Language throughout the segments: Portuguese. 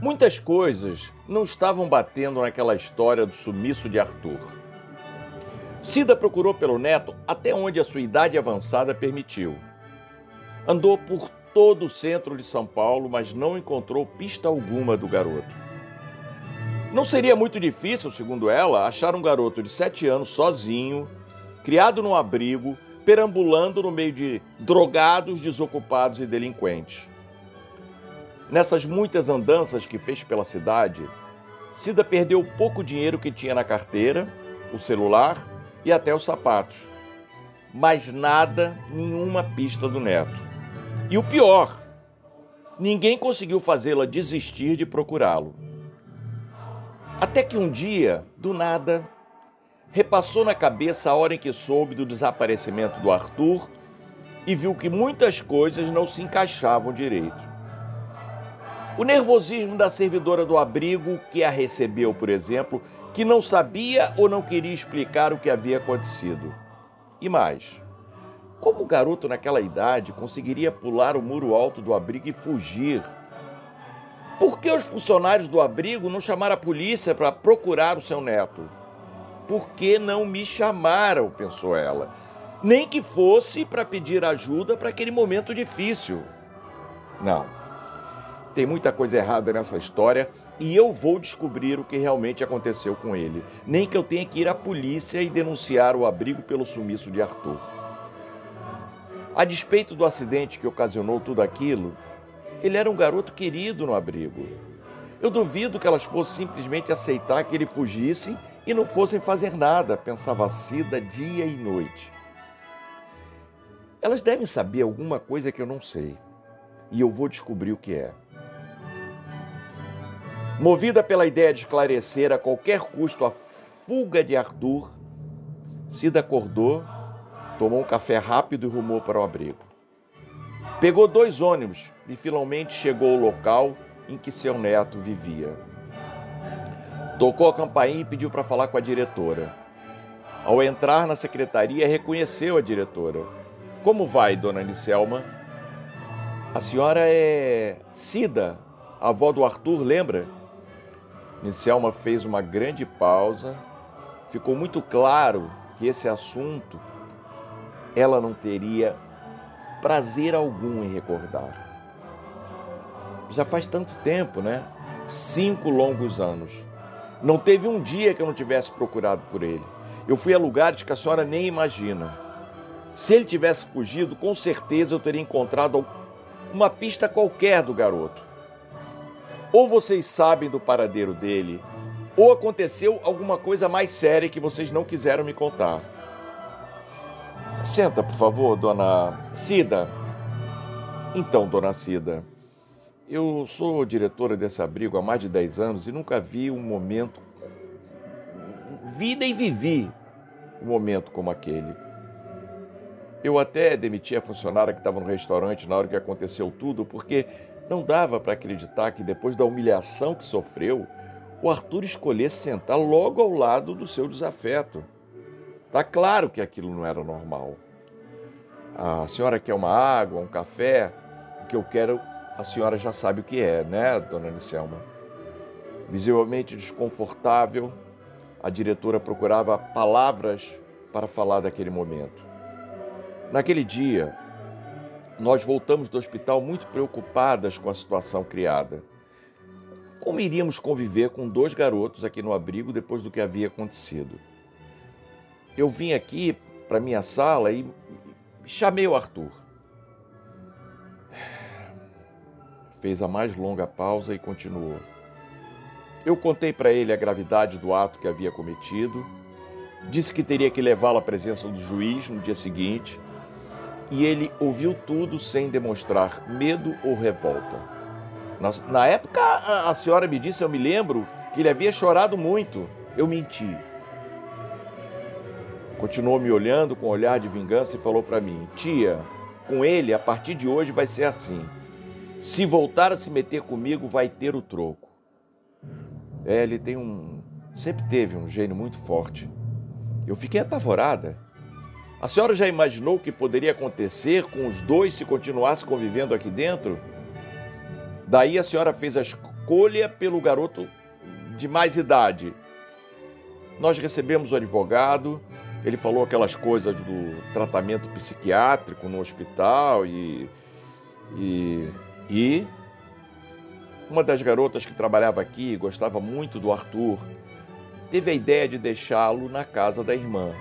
Muitas coisas não estavam batendo naquela história do sumiço de Arthur. Cida procurou pelo neto até onde a sua idade avançada permitiu. Andou por todo o centro de São Paulo, mas não encontrou pista alguma do garoto. Não seria muito difícil, segundo ela, achar um garoto de sete anos sozinho, criado num abrigo, perambulando no meio de drogados, desocupados e delinquentes. Nessas muitas andanças que fez pela cidade, Cida perdeu o pouco dinheiro que tinha na carteira, o celular e até os sapatos. Mas nada, nenhuma pista do neto. E o pior, ninguém conseguiu fazê-la desistir de procurá-lo. Até que um dia, do nada, repassou na cabeça a hora em que soube do desaparecimento do Arthur e viu que muitas coisas não se encaixavam direito. O nervosismo da servidora do abrigo que a recebeu, por exemplo, que não sabia ou não queria explicar o que havia acontecido. E mais, como o garoto naquela idade conseguiria pular o muro alto do abrigo e fugir? Por que os funcionários do abrigo não chamaram a polícia para procurar o seu neto? Por que não me chamaram? pensou ela. Nem que fosse para pedir ajuda para aquele momento difícil. Não. Tem muita coisa errada nessa história e eu vou descobrir o que realmente aconteceu com ele. Nem que eu tenha que ir à polícia e denunciar o abrigo pelo sumiço de Arthur. A despeito do acidente que ocasionou tudo aquilo, ele era um garoto querido no abrigo. Eu duvido que elas fossem simplesmente aceitar que ele fugisse e não fossem fazer nada, pensava Cida dia e noite. Elas devem saber alguma coisa que eu não sei, e eu vou descobrir o que é. Movida pela ideia de esclarecer a qualquer custo a fuga de Arthur, Cida acordou, tomou um café rápido e rumou para o abrigo. Pegou dois ônibus e finalmente chegou ao local em que seu neto vivia. Tocou a campainha e pediu para falar com a diretora. Ao entrar na secretaria, reconheceu a diretora. Como vai, dona Anicelma? A senhora é Cida, a avó do Arthur, lembra? Selma fez uma grande pausa. Ficou muito claro que esse assunto ela não teria prazer algum em recordar. Já faz tanto tempo, né? Cinco longos anos. Não teve um dia que eu não tivesse procurado por ele. Eu fui a lugares que a senhora nem imagina. Se ele tivesse fugido, com certeza eu teria encontrado uma pista qualquer do garoto. Ou vocês sabem do paradeiro dele, ou aconteceu alguma coisa mais séria que vocês não quiseram me contar. Senta, por favor, dona Cida. Então, dona Cida, eu sou diretora desse abrigo há mais de 10 anos e nunca vi um momento. Vi nem vivi um momento como aquele. Eu até demiti a funcionária que estava no restaurante na hora que aconteceu tudo, porque não dava para acreditar que depois da humilhação que sofreu, o Arthur escolhesse sentar logo ao lado do seu desafeto. Tá claro que aquilo não era normal. A senhora quer uma água, um café? O que eu quero, a senhora já sabe o que é, né, dona Anicelma? Visivelmente desconfortável, a diretora procurava palavras para falar daquele momento. Naquele dia, nós voltamos do hospital muito preocupadas com a situação criada. Como iríamos conviver com dois garotos aqui no abrigo depois do que havia acontecido? Eu vim aqui para minha sala e chamei o Arthur. Fez a mais longa pausa e continuou. Eu contei para ele a gravidade do ato que havia cometido, disse que teria que levá-lo à presença do juiz no dia seguinte e ele ouviu tudo sem demonstrar medo ou revolta. Na, na época, a, a senhora me disse, eu me lembro, que ele havia chorado muito. Eu menti. Continuou me olhando com um olhar de vingança e falou para mim: Tia, com ele, a partir de hoje vai ser assim. Se voltar a se meter comigo, vai ter o troco. É, ele tem um. Sempre teve um gênio muito forte. Eu fiquei apavorada. A senhora já imaginou o que poderia acontecer com os dois se continuasse convivendo aqui dentro? Daí a senhora fez a escolha pelo garoto de mais idade. Nós recebemos o advogado, ele falou aquelas coisas do tratamento psiquiátrico no hospital e. e. e. Uma das garotas que trabalhava aqui gostava muito do Arthur. Teve a ideia de deixá-lo na casa da irmã.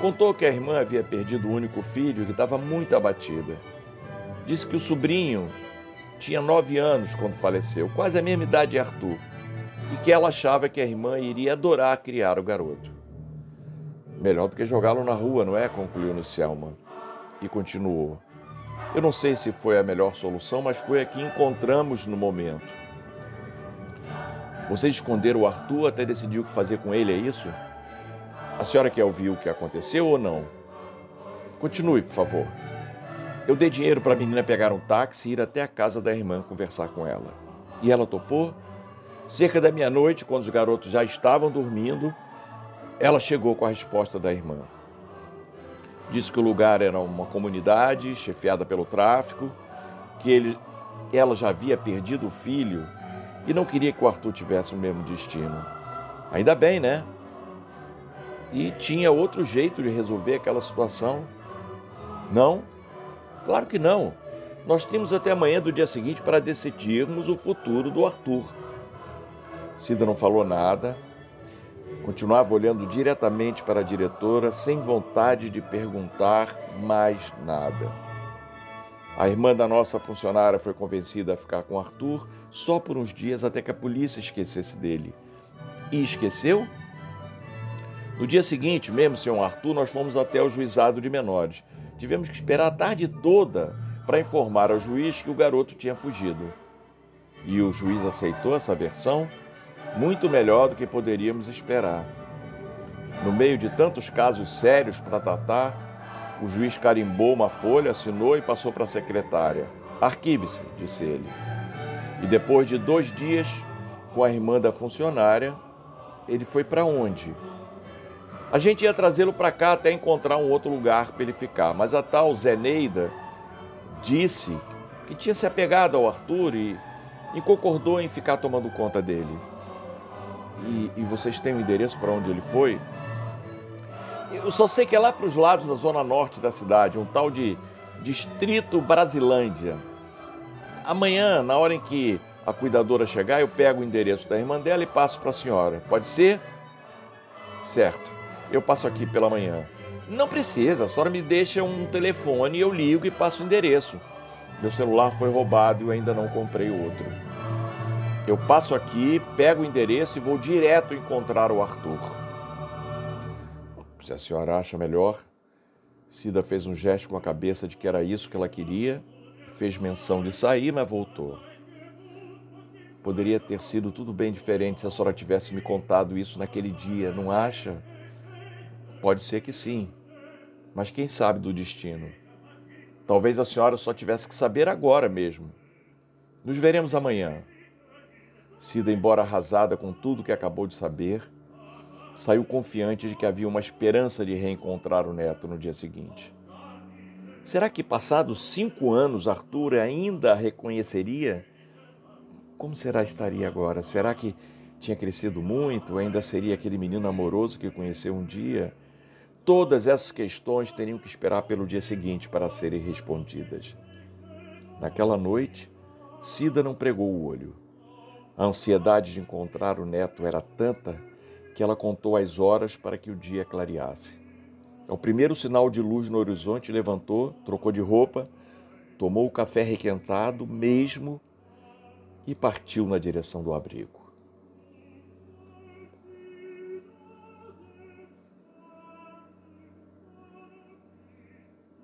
Contou que a irmã havia perdido o único filho e que estava muito abatida. Disse que o sobrinho tinha nove anos quando faleceu, quase a mesma idade de Arthur, e que ela achava que a irmã iria adorar criar o garoto. Melhor do que jogá-lo na rua, não é? concluiu Selma. E continuou. Eu não sei se foi a melhor solução, mas foi a que encontramos no momento. Vocês esconderam o Arthur até decidir o que fazer com ele, é isso? A senhora quer ouvir o que aconteceu ou não? Continue, por favor. Eu dei dinheiro para a menina pegar um táxi e ir até a casa da irmã conversar com ela. E ela topou? Cerca da meia-noite, quando os garotos já estavam dormindo, ela chegou com a resposta da irmã. Disse que o lugar era uma comunidade chefiada pelo tráfico, que ele, ela já havia perdido o filho e não queria que o Arthur tivesse o mesmo destino. Ainda bem, né? E tinha outro jeito de resolver aquela situação. Não? Claro que não. Nós temos até amanhã do dia seguinte para decidirmos o futuro do Arthur. Cida não falou nada, continuava olhando diretamente para a diretora, sem vontade de perguntar mais nada. A irmã da nossa funcionária foi convencida a ficar com Arthur só por uns dias até que a polícia esquecesse dele. E esqueceu? No dia seguinte, mesmo sem o Arthur, nós fomos até o juizado de menores. Tivemos que esperar a tarde toda para informar ao juiz que o garoto tinha fugido. E o juiz aceitou essa versão muito melhor do que poderíamos esperar. No meio de tantos casos sérios para tratar, o juiz carimbou uma folha, assinou e passou para a secretária. Arquive-se, disse ele. E depois de dois dias, com a irmã da funcionária, ele foi para onde? A gente ia trazê-lo para cá até encontrar um outro lugar para ele ficar, mas a tal Zeneida disse que tinha se apegado ao Arthur e, e concordou em ficar tomando conta dele. E, e vocês têm o endereço para onde ele foi? Eu só sei que é lá para os lados da zona norte da cidade, um tal de Distrito Brasilândia. Amanhã, na hora em que a cuidadora chegar, eu pego o endereço da irmã dela e passo para a senhora. Pode ser? Certo eu passo aqui pela manhã. Não precisa, a senhora me deixa um telefone, eu ligo e passo o endereço. Meu celular foi roubado e eu ainda não comprei outro. Eu passo aqui, pego o endereço e vou direto encontrar o Arthur. Se a senhora acha melhor. Cida fez um gesto com a cabeça de que era isso que ela queria, fez menção de sair, mas voltou. Poderia ter sido tudo bem diferente se a senhora tivesse me contado isso naquele dia, não acha? Pode ser que sim, mas quem sabe do destino? Talvez a senhora só tivesse que saber agora mesmo. Nos veremos amanhã. Cida, embora arrasada com tudo que acabou de saber, saiu confiante de que havia uma esperança de reencontrar o neto no dia seguinte. Será que, passados cinco anos, Arthur ainda a reconheceria? Como será estaria agora? Será que tinha crescido muito? Ainda seria aquele menino amoroso que conheceu um dia? Todas essas questões teriam que esperar pelo dia seguinte para serem respondidas. Naquela noite, Cida não pregou o olho. A ansiedade de encontrar o neto era tanta que ela contou as horas para que o dia clareasse. Ao primeiro sinal de luz no horizonte, levantou, trocou de roupa, tomou o café requentado mesmo e partiu na direção do abrigo.